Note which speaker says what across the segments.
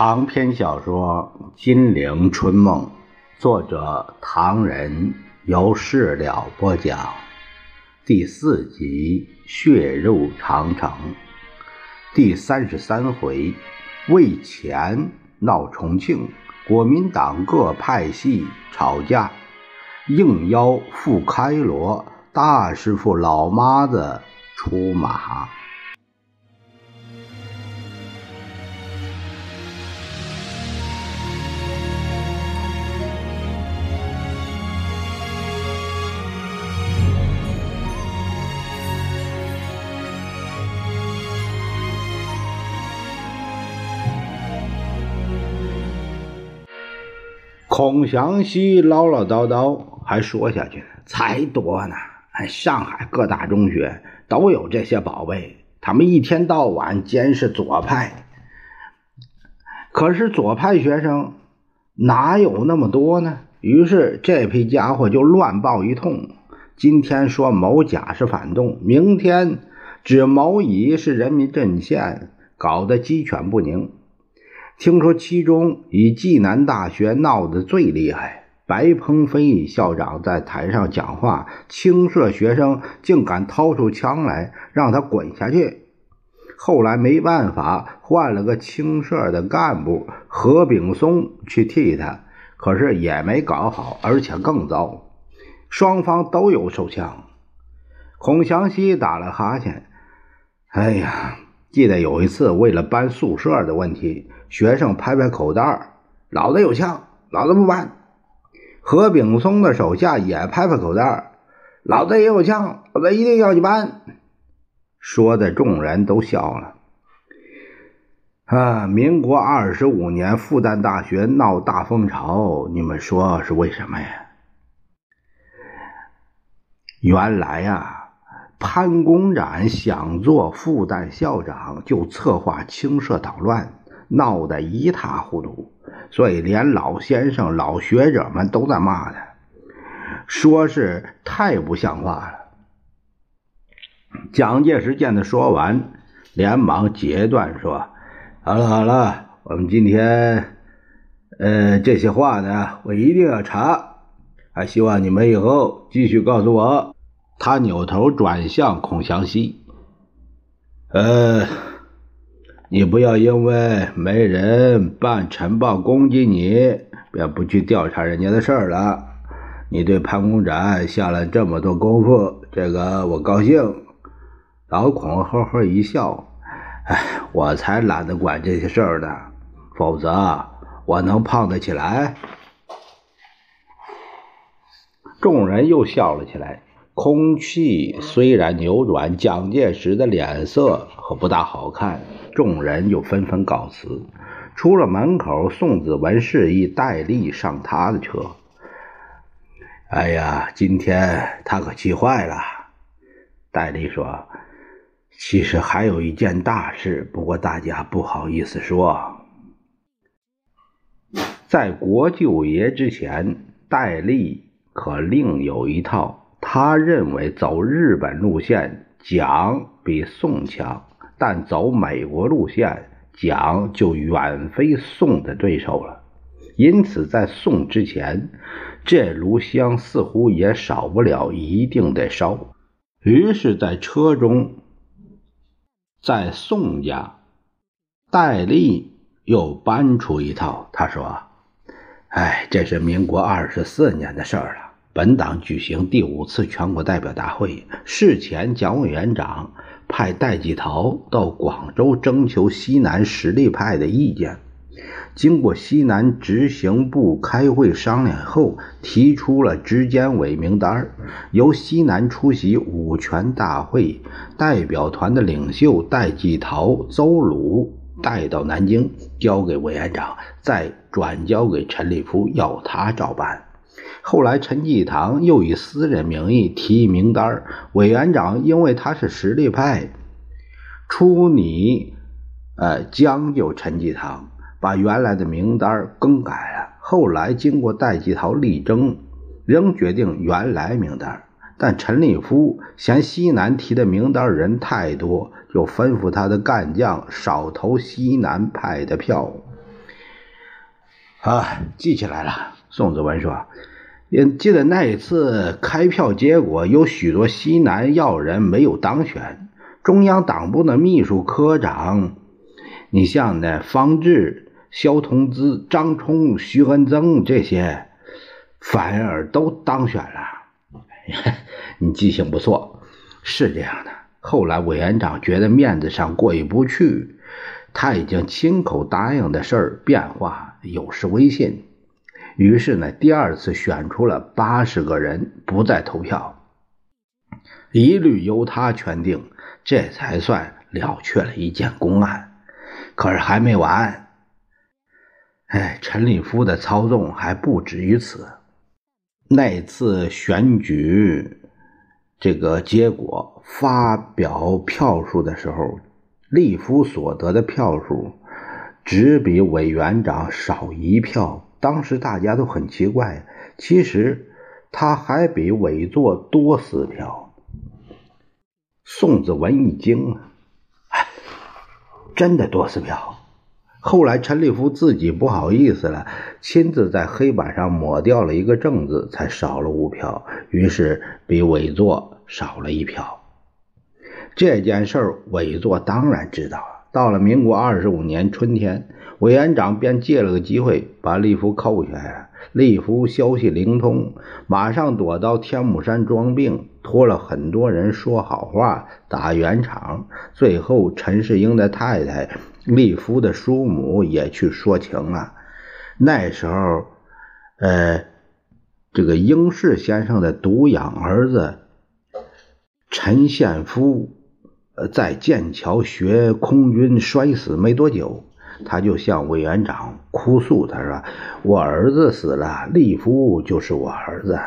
Speaker 1: 长篇小说《金陵春梦》，作者唐人，由事了播讲。第四集《血肉长城》第三十三回，为钱闹重庆，国民党各派系吵架，应邀赴开罗，大师傅老妈子出马。孔祥熙唠唠叨叨，还说下去：“才多呢！上海各大中学都有这些宝贝，他们一天到晚监视左派。可是左派学生哪有那么多呢？于是这批家伙就乱报一通。今天说某甲是反动，明天指某乙是人民阵线，搞得鸡犬不宁。”听说其中以济南大学闹得最厉害，白鹏飞校长在台上讲话，青社学生竟敢掏出枪来让他滚下去。后来没办法，换了个青社的干部何炳松去替他，可是也没搞好，而且更糟。双方都有手枪。孔祥熙打了哈欠，哎呀，记得有一次为了搬宿舍的问题。学生拍拍口袋老子有枪，老子不搬。何炳松的手下也拍拍口袋老子也有枪，老子一定要去搬。说的众人都笑了。啊，民国二十五年复旦大学闹大风潮，你们说是为什么呀？原来呀，潘公展想做复旦校长，就策划青社捣乱。闹得一塌糊涂，所以连老先生、老学者们都在骂他，说是太不像话了。蒋介石见他说完，连忙截断说：“好了好了，我们今天，呃，这些话呢，我一定要查，还希望你们以后继续告诉我。”他扭头转向孔祥熙，呃。你不要因为没人办晨报攻击你，便不去调查人家的事儿了。你对潘公展下了这么多功夫，这个我高兴。老孔呵呵一笑，哎，我才懒得管这些事儿呢，否则我能胖得起来。众人又笑了起来。空气虽然扭转，蒋介石的脸色可不大好看。众人又纷纷告辞。出了门口，宋子文示意戴笠上他的车。哎呀，今天他可气坏了。戴笠说：“其实还有一件大事，不过大家不好意思说。在国舅爷之前，戴笠可另有一套。”他认为走日本路线，蒋比宋强；但走美国路线，蒋就远非宋的对手了。因此，在宋之前，这炉香似乎也少不了一定得烧。于是，在车中，在宋家，戴笠又搬出一套。他说：“哎，这是民国二十四年的事儿了。”本党举行第五次全国代表大会，事前蒋委员长派戴季陶到广州征求西南实力派的意见。经过西南执行部开会商量后，提出了执监委名单，由西南出席五全大会代表团的领袖戴季陶、邹鲁带到南京，交给委员长，再转交给陈立夫，要他照办。后来，陈济棠又以私人名义提名单委员长因为他是实力派，出拟，呃，将就陈济棠，把原来的名单更改了。后来经过戴季陶力争，仍决定原来名单。但陈立夫嫌西南提的名单人太多，就吩咐他的干将少投西南派的票。啊，记起来了。宋子文说：“也记得那一次开票结果，有许多西南要人没有当选。中央党部的秘书科长，你像那方志、萧同志、张冲、徐恩增这些，反而都当选了。你记性不错，是这样的。后来委员长觉得面子上过意不去，他已经亲口答应的事儿变化有失威信。”于是呢，第二次选出了八十个人，不再投票，一律由他圈定，这才算了却了一件公案。可是还没完，哎，陈立夫的操纵还不止于此。那次选举这个结果发表票数的时候，立夫所得的票数只比委员长少一票。当时大家都很奇怪，其实他还比委座多四票。宋子文一惊啊，真的多四票。后来陈立夫自己不好意思了，亲自在黑板上抹掉了一个正字，才少了五票，于是比委座少了一票。这件事儿，委座当然知道。到了民国二十五年春天。委员长便借了个机会把利夫扣下来。利夫消息灵通，马上躲到天目山装病，托了很多人说好话，打圆场。最后，陈世英的太太利夫的叔母也去说情了。那时候，呃，这个英士先生的独养儿子陈宪夫，呃，在剑桥学空军，摔死没多久。他就向委员长哭诉，他说：“我儿子死了，利夫就是我儿子。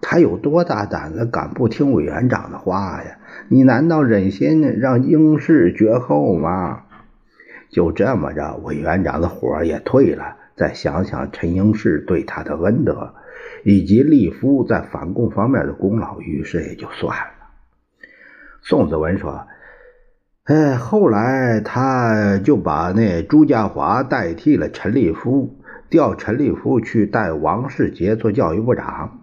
Speaker 1: 他有多大胆子，敢不听委员长的话呀？你难道忍心让英氏绝后吗？”就这么着，委员长的火也退了。再想想陈英士对他的恩德，以及利夫在反共方面的功劳，于是也就算了。宋子文说。哎，后来他就把那朱家骅代替了陈立夫，调陈立夫去带王世杰做教育部长。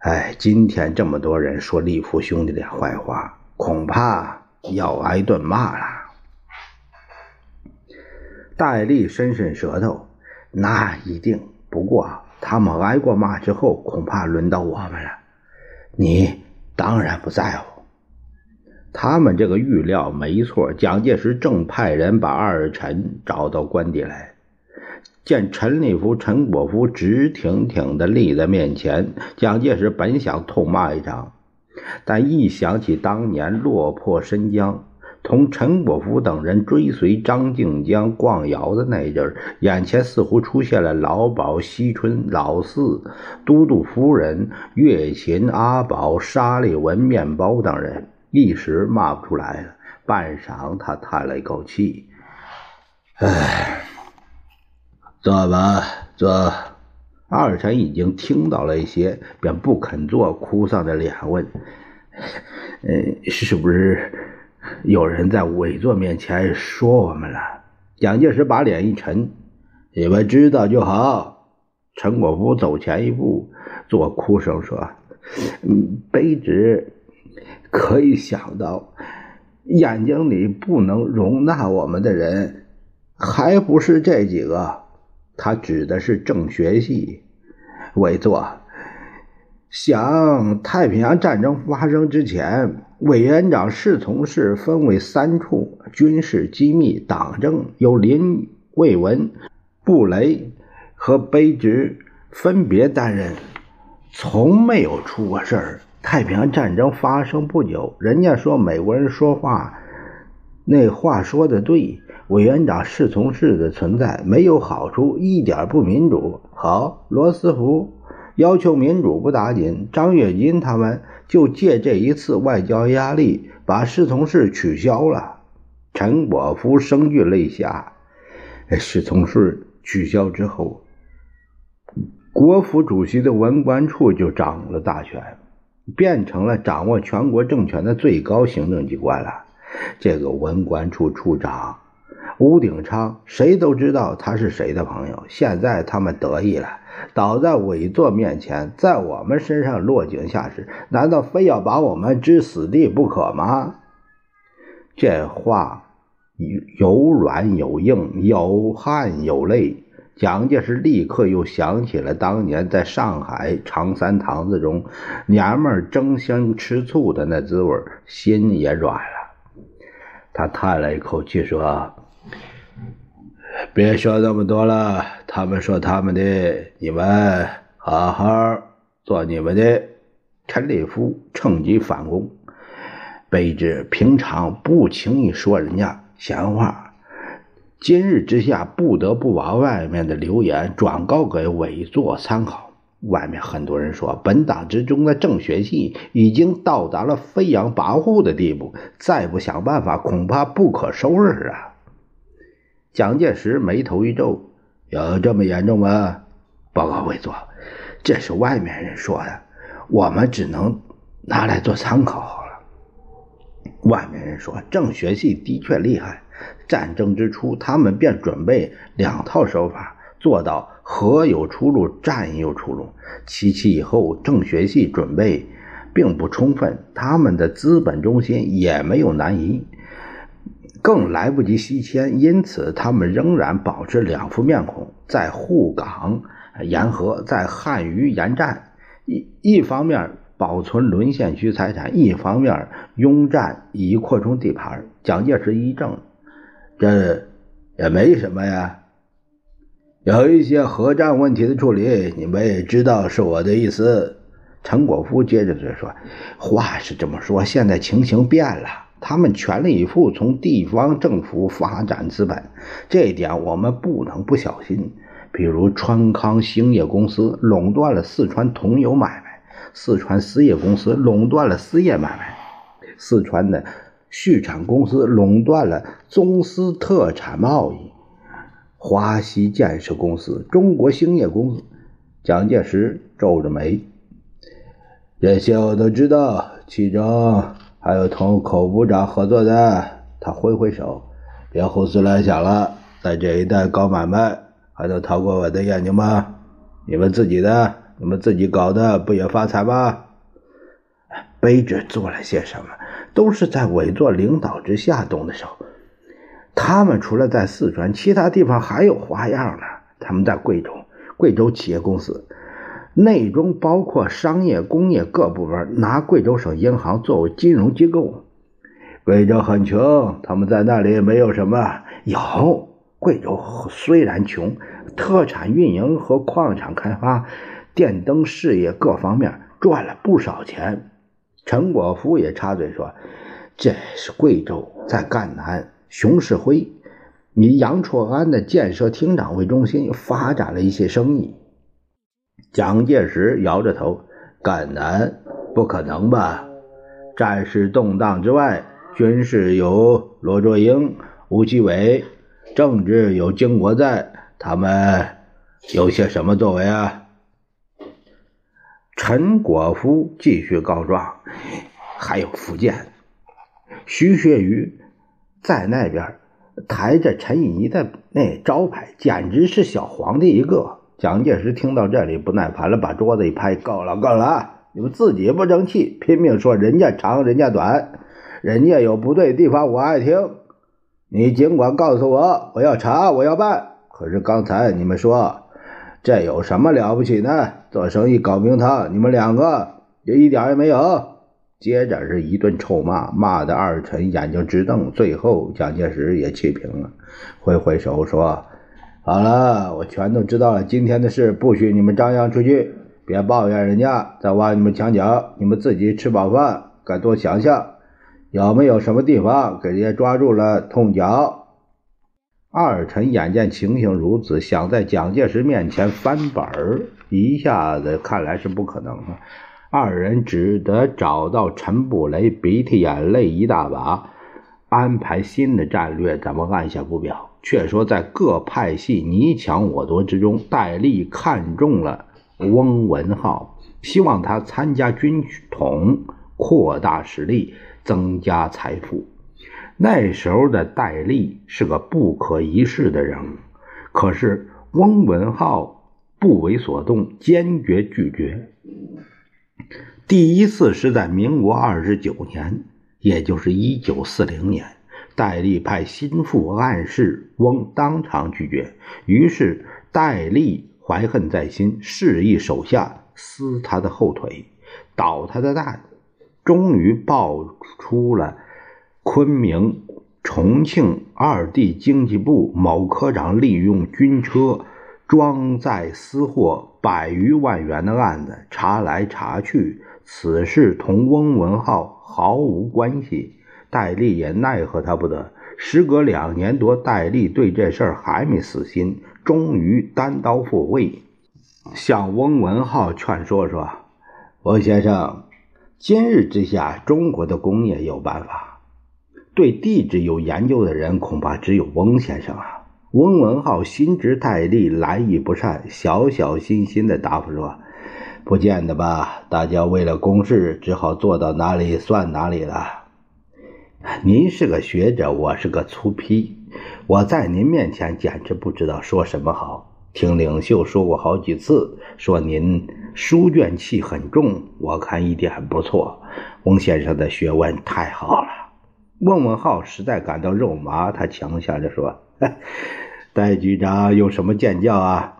Speaker 1: 哎，今天这么多人说立夫兄弟的坏话，恐怕要挨顿骂了。戴笠伸伸舌头，那一定。不过他们挨过骂之后，恐怕轮到我们了。你当然不在乎。他们这个预料没错，蒋介石正派人把二陈找到官邸来，见陈立夫、陈果夫直挺挺地立在面前。蒋介石本想痛骂一场，但一想起当年落魄申江，同陈果夫等人追随张静江逛窑的那阵儿，眼前似乎出现了老鸨、惜春、老四、都督夫人、月琴、阿宝、沙利文、面包等人。一时骂不出来了，半晌，他叹了一口气：“唉，坐吧，坐。”二臣已经听到了一些，便不肯坐，哭丧着脸问：“呃，是不是有人在委座面前说我们了？”蒋介石把脸一沉：“你们知道就好。”陈果夫走前一步，做哭声说：“嗯，卑职。”可以想到，眼睛里不能容纳我们的人，还不是这几个？他指的是政学系委座。想太平洋战争发生之前，委员长侍从室分为三处：军事机密、党政，由林卫文、布雷和卑职分别担任，从没有出过事儿。太平洋战争发生不久，人家说美国人说话，那话说的对。委员长侍从室的存在没有好处，一点不民主。好，罗斯福要求民主不打紧，张跃进他们就借这一次外交压力，把侍从室取消了。陈果夫声俱泪下。侍从室取消之后，国府主席的文官处就掌了大权。变成了掌握全国政权的最高行政机关了。这个文官处处长吴鼎昌，谁都知道他是谁的朋友。现在他们得意了，倒在委座面前，在我们身上落井下石，难道非要把我们置死地不可吗？这话有软有硬，有汗有泪。蒋介石立刻又想起了当年在上海长三堂子中，娘们争相吃醋的那滋味，心也软了。他叹了一口气说：“别说那么多了，他们说他们的，你们好好做你们的。”陈立夫趁机反攻，卑职平常不轻易说人家闲话。今日之下，不得不把外面的流言转告给委座参考。外面很多人说，本党之中的政学系已经到达了飞扬跋扈的地步，再不想办法，恐怕不可收拾啊！蒋介石眉头一皱：“有这么严重吗？”报告委座，这是外面人说的，我们只能拿来做参考好了。外面人说，政学系的确厉害。战争之初，他们便准备两套手法，做到和有出路，战有出路。七七以后，政学系准备并不充分，他们的资本中心也没有南移，更来不及西迁，因此他们仍然保持两副面孔，在沪港沿河，在汉渝沿战。一一方面保存沦陷区财产，一方面拥战以扩充地盘。蒋介石一政。这也没什么呀，有一些核战问题的处理，你们也知道是我的意思。陈果夫接着就说：“话是这么说，现在情形变了，他们全力以赴从地方政府发展资本，这一点我们不能不小心。比如川康兴业公司垄断了四川铜油买卖，四川丝业公司垄断了丝业买卖，四川的。”畜产公司垄断了宗司特产贸易，华西建设公司、中国兴业公司。蒋介石皱着眉，这些我都知道，其中还有同口部长合作的。他挥挥手，别胡思乱想了，在这一带搞买卖，还能逃过我的眼睛吗？你们自己的，你们自己搞的，不也发财吗？卑职做了些什么？都是在委座领导之下动的手。他们除了在四川，其他地方还有花样呢。他们在贵州，贵州企业公司内中包括商业、工业各部门，拿贵州省银行作为金融机构。贵州很穷，他们在那里没有什么。有贵州虽然穷，特产运营和矿产开发、电灯事业各方面赚了不少钱。陈果夫也插嘴说：“这是贵州在赣南，熊式辉以杨绰安的建设厅长为中心，发展了一些生意。”蒋介石摇着头：“赣南不可能吧？战事动荡之外，军事有罗卓英、吴奇伟，政治有经国在，他们有些什么作为啊？”陈果夫继续告状，还有福建徐学愚在那边抬着陈仪的那招牌，简直是小皇帝一个。蒋介石听到这里不耐烦了，把桌子一拍：“够了，够了！你们自己不争气，拼命说人家长，人家短，人家有不对的地方，我爱听。你尽管告诉我，我要查，我要办。可是刚才你们说……”这有什么了不起呢？做生意搞名堂，你们两个也一点也没有。接着是一顿臭骂，骂的二臣眼睛直瞪。最后蒋介石也气平了，挥挥手说：“好了，我全都知道了。今天的事不许你们张扬出去，别抱怨人家在挖你们墙角。你们自己吃饱饭，该多想想，有没有什么地方给人家抓住了痛脚。”二臣眼见情形如此，想在蒋介石面前翻本儿，一下子看来是不可能了。二人只得找到陈布雷，鼻涕眼泪一大把，安排新的战略。咱们按下不表，却说在各派系你抢我夺之中，戴笠看中了翁文浩，希望他参加军统，扩大实力，增加财富。那时候的戴笠是个不可一世的人物，可是翁文浩不为所动，坚决拒绝。第一次是在民国二十九年，也就是一九四零年，戴笠派心腹暗示翁当场拒绝，于是戴笠怀恨在心，示意手下撕他的后腿，捣他的蛋，终于爆出了昆明、重庆二地经济部某科长利用军车装载私货百余万元的案子。查来查去。此事同翁文浩毫无关系，戴笠也奈何他不得。时隔两年多，戴笠对这事儿还没死心，终于单刀赴会，向翁文浩劝说说：“翁先生，今日之下，中国的工业有办法，对地质有研究的人恐怕只有翁先生啊。”翁文浩心知戴笠来意不善，小小心心的答复说。不见得吧？大家为了公事，只好做到哪里算哪里了。您是个学者，我是个粗坯，我在您面前简直不知道说什么好。听领袖说过好几次，说您书卷气很重，我看一点不错。翁先生的学问太好了。问问号实在感到肉麻，他强笑着说：“ 戴局长有什么见教啊？”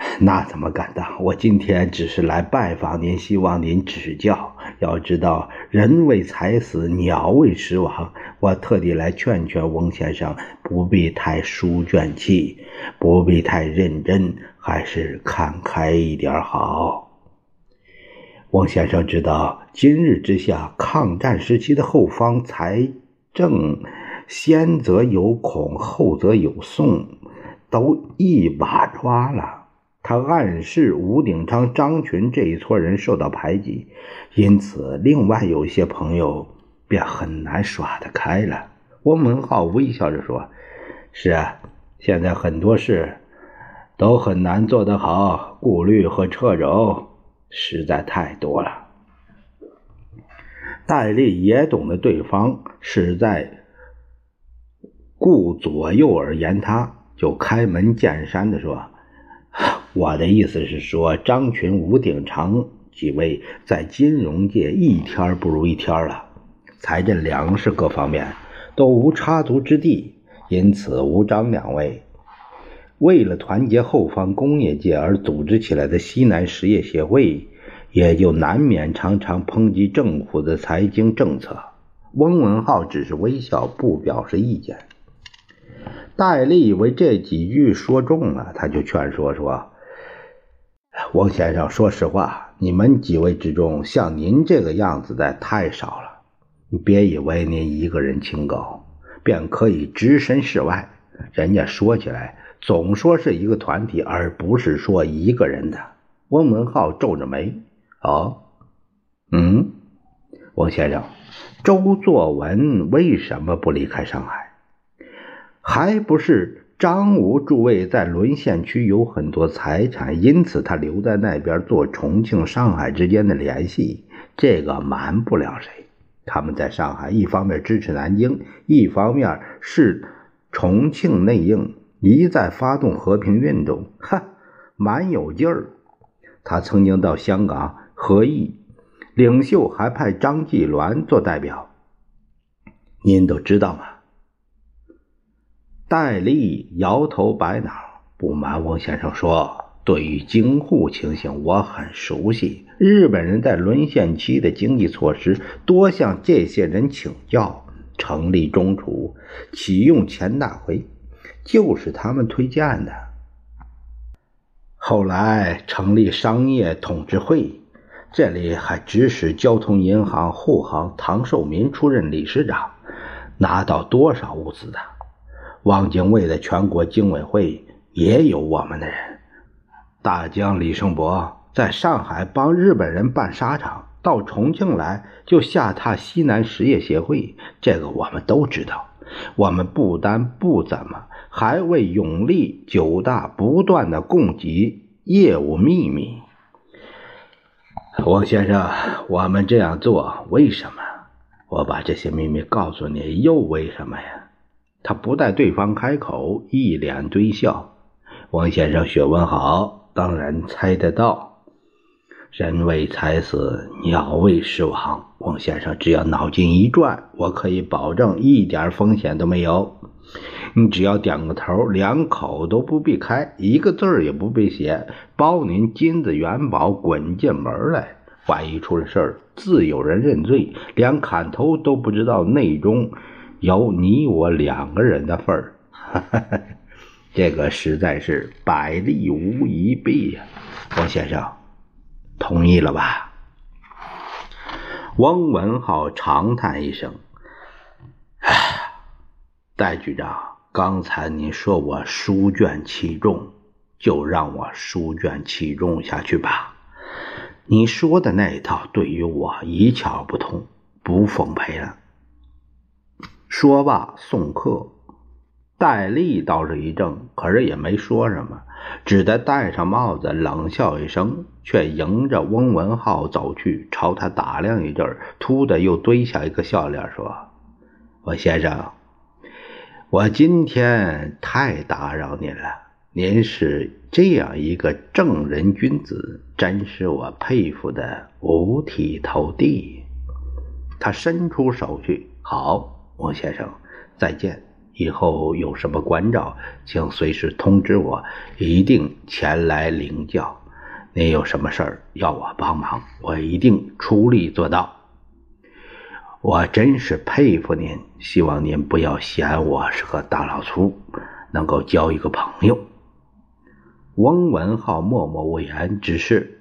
Speaker 1: 那怎么敢当？我今天只是来拜访您，希望您指教。要知道，人为财死，鸟为食亡。我特地来劝劝翁先生，不必太书卷气，不必太认真，还是看开一点好。翁先生知道，今日之下，抗战时期的后方财政，先则有孔，后则有宋，都一把抓了。他暗示吴鼎昌、张群这一撮人受到排挤，因此另外有一些朋友便很难耍得开了。翁文浩微笑着说：“是啊，现在很多事都很难做得好，顾虑和掣肘实在太多了。”戴笠也懂得对方是在顾左右而言他，就开门见山的说。我的意思是说，张群、吴鼎长几位在金融界一天不如一天了，财政、粮食各方面都无插足之地，因此吴张两位为了团结后方工业界而组织起来的西南实业协会，也就难免常常抨击政府的财经政策。翁文浩只是微笑，不表示意见。戴笠以为这几句说中了，他就劝说说。王先生，说实话，你们几位之中，像您这个样子的太少了。你别以为您一个人清高，便可以置身事外。人家说起来，总说是一个团体，而不是说一个人的。翁文浩皱着眉：“哦，嗯，王先生，周作文为什么不离开上海？还不是？”张吴诸位在沦陷区有很多财产，因此他留在那边做重庆、上海之间的联系。这个瞒不了谁。他们在上海，一方面支持南京，一方面是重庆内应，一再发动和平运动，哈，蛮有劲儿。他曾经到香港和议，领袖还派张继鸾做代表。您都知道吗？戴笠摇头摆脑，不瞒翁先生说，对于京沪情形，我很熟悉。日本人在沦陷期的经济措施，多向这些人请教。成立中储、启用钱大回，就是他们推荐的。后来成立商业统治会，这里还指使交通银行护航唐寿民出任理事长，拿到多少物资的？汪精卫的全国经委会也有我们的人。大将李胜伯在上海帮日本人办沙场，到重庆来就下榻西南实业协会，这个我们都知道。我们不但不怎么，还为永利九大不断的供给业务秘密。王先生，我们这样做为什么？我把这些秘密告诉你，又为什么呀？他不待对方开口，一脸堆笑。王先生学问好，当然猜得到。人为财死，鸟为食亡。王先生只要脑筋一转，我可以保证一点风险都没有。你只要点个头，两口都不必开，一个字儿也不必写，包您金子元宝滚进门来。万一出了事儿，自有人认罪，连砍头都不知道内中有你我两个人的份儿。这个实在是百利无一弊呀，王先生，同意了吧？汪文浩长叹一声：“唉，戴局长，刚才您说我书卷气重，就让我书卷气重下去吧。你说的那一套对于我一窍不通，不奉陪了。”说罢送客。戴笠倒是一怔，可是也没说什么，只得戴上帽子，冷笑一声，却迎着翁文浩走去，朝他打量一阵，突的又堆下一个笑脸，说：“我先生，我今天太打扰您了。您是这样一个正人君子，真是我佩服的五体投地。”他伸出手去，好，翁先生，再见。以后有什么关照，请随时通知我，一定前来领教。您有什么事儿要我帮忙，我一定出力做到。我真是佩服您，希望您不要嫌我是个大老粗，能够交一个朋友。翁文浩默默无言，只是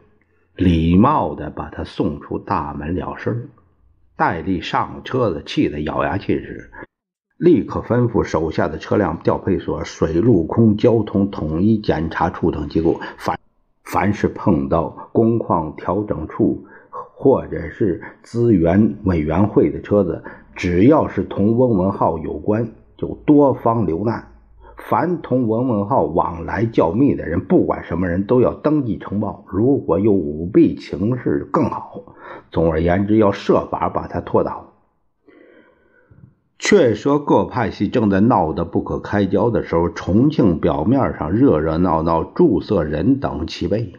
Speaker 1: 礼貌的把他送出大门了事。戴笠上车子，气得咬牙切齿。立刻吩咐手下的车辆调配所、水陆空交通统一检查处等机构，凡凡是碰到工况调整处或者是资源委员会的车子，只要是同翁文浩有关，就多方留难。凡同翁文浩往来较密的人，不管什么人都要登记呈报。如果有舞弊情事，更好。总而言之，要设法把他拖倒。却说各派系正在闹得不可开交的时候，重庆表面上热热闹闹，注色人等齐备，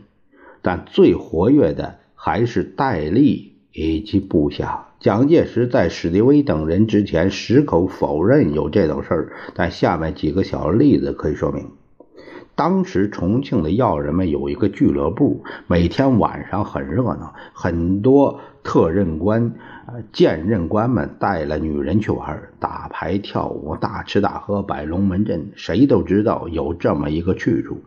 Speaker 1: 但最活跃的还是戴笠以及部下。蒋介石在史迪威等人之前矢口否认有这等事儿，但下面几个小例子可以说明。当时重庆的要人们有一个俱乐部，每天晚上很热闹，很多特任官、兼任官们带了女人去玩，打牌、跳舞、大吃大喝、摆龙门阵，谁都知道有这么一个去处。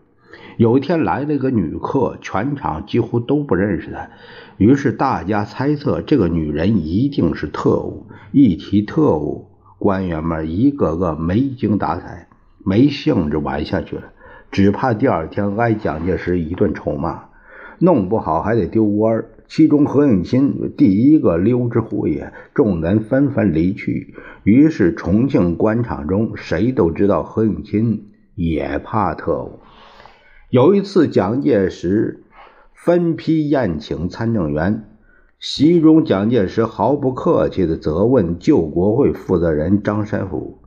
Speaker 1: 有一天来了个女客，全场几乎都不认识她，于是大家猜测这个女人一定是特务。一提特务，官员们一个个没精打采，没兴致玩下去了。只怕第二天挨蒋介石一顿臭骂，弄不好还得丢官。其中何应钦第一个溜之乎也，众人纷纷离去。于是重庆官场中谁都知道何应钦也怕特务。有一次，蒋介石分批宴请参政员，席中蒋介石毫不客气地责问救国会负责人张山甫。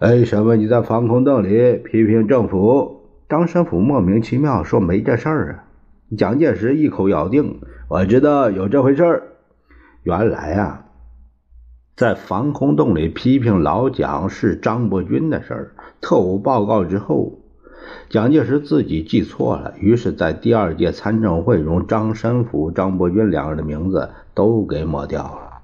Speaker 1: 为什么你在防空洞里批评政府？张申府莫名其妙说没这事儿啊！蒋介石一口咬定，我知道有这回事儿。原来啊，在防空洞里批评老蒋是张伯钧的事儿。特务报告之后，蒋介石自己记错了，于是，在第二届参政会中，张申府、张伯钧两人的名字都给抹掉了。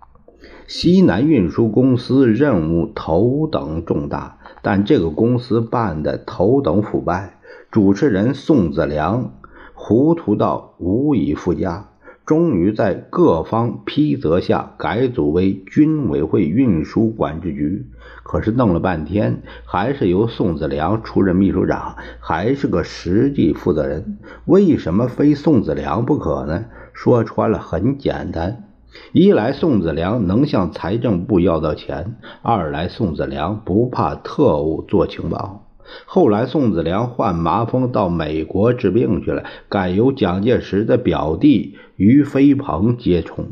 Speaker 1: 西南运输公司任务头等重大，但这个公司办的头等腐败。主持人宋子良糊涂到无以复加，终于在各方批责下改组为军委会运输管制局。可是弄了半天，还是由宋子良出任秘书长，还是个实际负责人。为什么非宋子良不可呢？说穿了，很简单。一来，宋子良能向财政部要到钱；二来，宋子良不怕特务做情报。后来，宋子良患麻风到美国治病去了，改由蒋介石的表弟于飞鹏接充。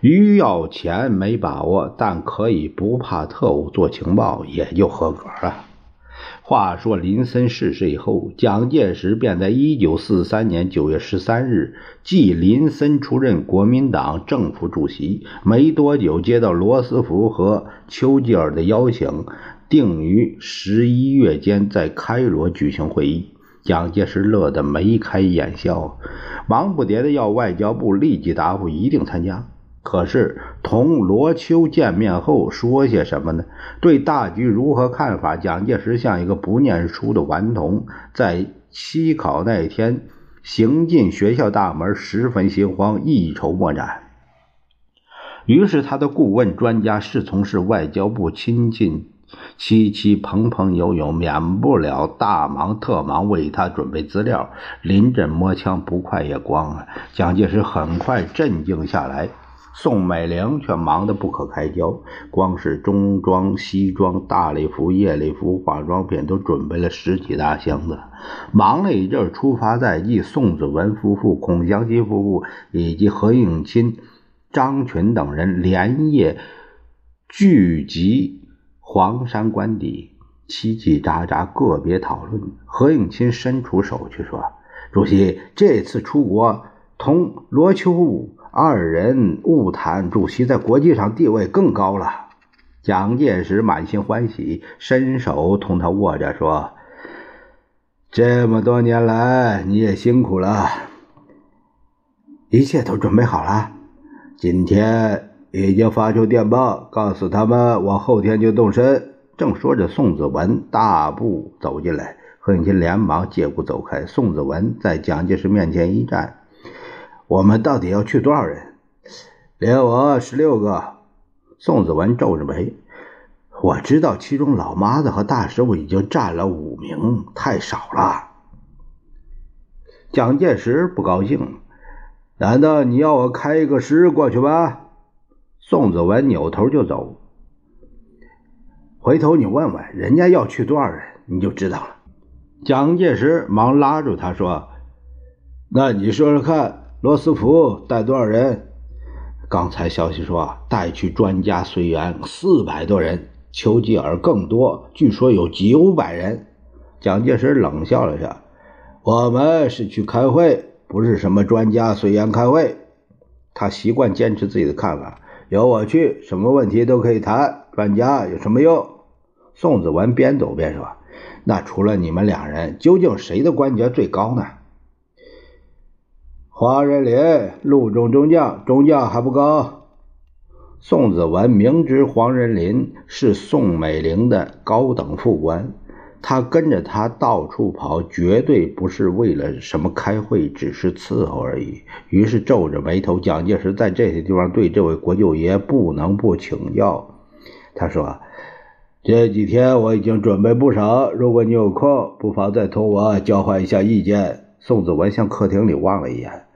Speaker 1: 于要钱没把握，但可以不怕特务做情报，也就合格了。话说林森逝世以后，蒋介石便在一九四三年九月十三日即林森出任国民党政府主席。没多久，接到罗斯福和丘吉尔的邀请，定于十一月间在开罗举行会议。蒋介石乐得眉开眼笑，忙不迭的要外交部立即答复一定参加。可是同罗秋见面后说些什么呢？对大局如何看法？蒋介石像一个不念书的顽童，在期考那天行进学校大门，十分心慌，一筹莫展。于是他的顾问专家是从事外交部亲近，七七朋朋友友，免不了大忙特忙为他准备资料。临阵磨枪，不快也光啊！蒋介石很快镇静下来。宋美龄却忙得不可开交，光是中装、西装、大礼服、夜礼服、化妆品都准备了十几大箱子。忙了一阵，出发在即，宋子文夫妇、孔祥熙夫妇以及何应钦、张群等人连夜聚集黄山官邸，叽叽喳喳个别讨论。何应钦伸出手去说：“主席，这次出国同罗秋武。”二人误谈，主席在国际上地位更高了。蒋介石满心欢喜，伸手同他握着说：“这么多年来，你也辛苦了，一切都准备好了。今天已经发出电报，告诉他们我后天就动身。”正说着，宋子文大步走进来，何应钦连忙借故走开。宋子文在蒋介石面前一站。我们到底要去多少人？连我十六个。宋子文皱着眉，我知道其中老妈子和大师傅已经占了五名，太少了。蒋介石不高兴，难道你要我开一个师过去吗？宋子文扭头就走。回头你问问人家要去多少人，你就知道了。蒋介石忙拉住他说：“那你说说看。”罗斯福带多少人？刚才消息说带去专家随员四百多人，丘吉尔更多，据说有九百人。蒋介石冷笑了下：“我们是去开会，不是什么专家随员开会。”他习惯坚持自己的看法，由我去，什么问题都可以谈。专家有什么用？宋子文边走边说：“那除了你们两人，究竟谁的官爵最高呢？”黄仁霖，陆中中将，中将还不高。宋子文明知黄仁霖是宋美龄的高等副官，他跟着他到处跑，绝对不是为了什么开会，只是伺候而已。于是皱着眉头，蒋介石在这些地方对这位国舅爷不能不请教。他说：“这几天我已经准备不少，如果你有空，不妨再同我交换一下意见。”宋子文向客厅里望了一眼。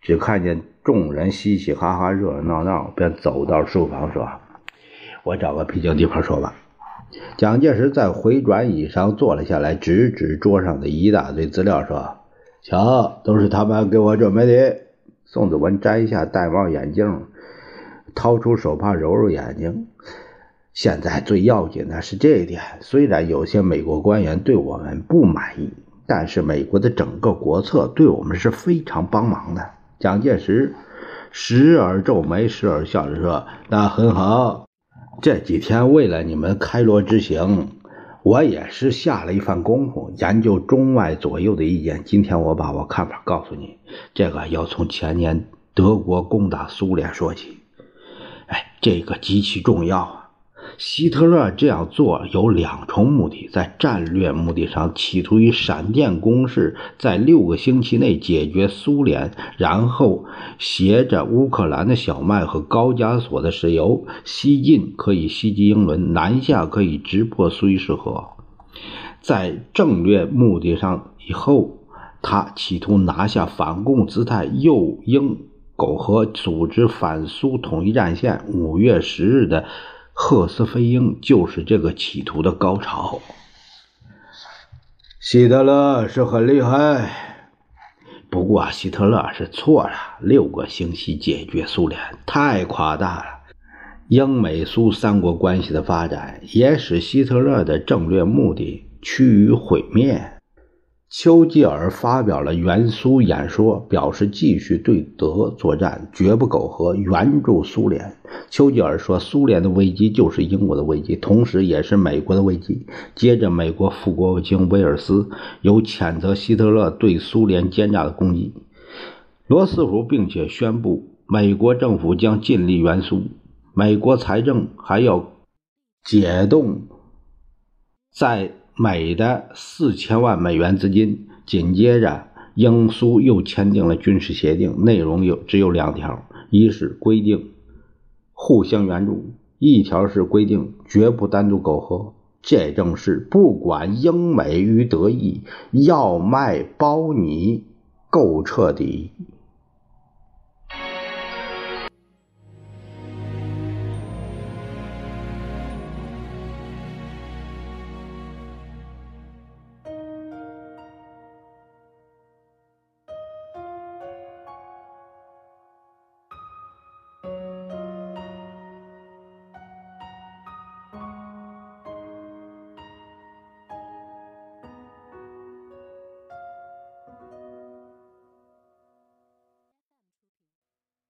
Speaker 1: 只看见众人嘻嘻哈哈、热热闹闹，便走到书房说：“我找个僻静地方说吧。”蒋介石在回转椅上坐了下来，指指桌上的一大堆资料说：“瞧，都是他们给我准备的。”宋子文摘下戴帽眼镜，掏出手帕揉揉眼睛。现在最要紧的是这一点：虽然有些美国官员对我们不满意，但是美国的整个国策对我们是非常帮忙的。蒋介石时而皱眉，时而笑着说：“那很好。这几天为了你们开罗之行，我也是下了一番功夫，研究中外左右的意见。今天我把我看法告诉你。这个要从前年德国攻打苏联说起。哎，这个极其重要。”希特勒这样做有两重目的：在战略目的上，企图以闪电攻势在六个星期内解决苏联，然后携着乌克兰的小麦和高加索的石油，西进可以袭击英伦，南下可以直破苏伊士河。在战略目的上以后，他企图拿下反共姿态，诱英苟合，组织反苏统一战线。五月十日的。赫斯菲鹰就是这个企图的高潮。希特勒是很厉害，不过希特勒是错了，六个星期解决苏联太夸大了。英美苏三国关系的发展也使希特勒的战略目的趋于毁灭。丘吉尔发表了援苏演说，表示继续对德作战，绝不苟合，援助苏联。丘吉尔说：“苏联的危机就是英国的危机，同时也是美国的危机。”接着，美国副国务卿威尔斯有谴责希特勒对苏联奸诈的攻击。罗斯福并且宣布，美国政府将尽力援苏，美国财政还要解冻在。美的四千万美元资金，紧接着英苏又签订了军事协定，内容有只有两条：一是规定互相援助，一条是规定绝不单独苟合。这正是不管英美与德意，要卖包你够彻底。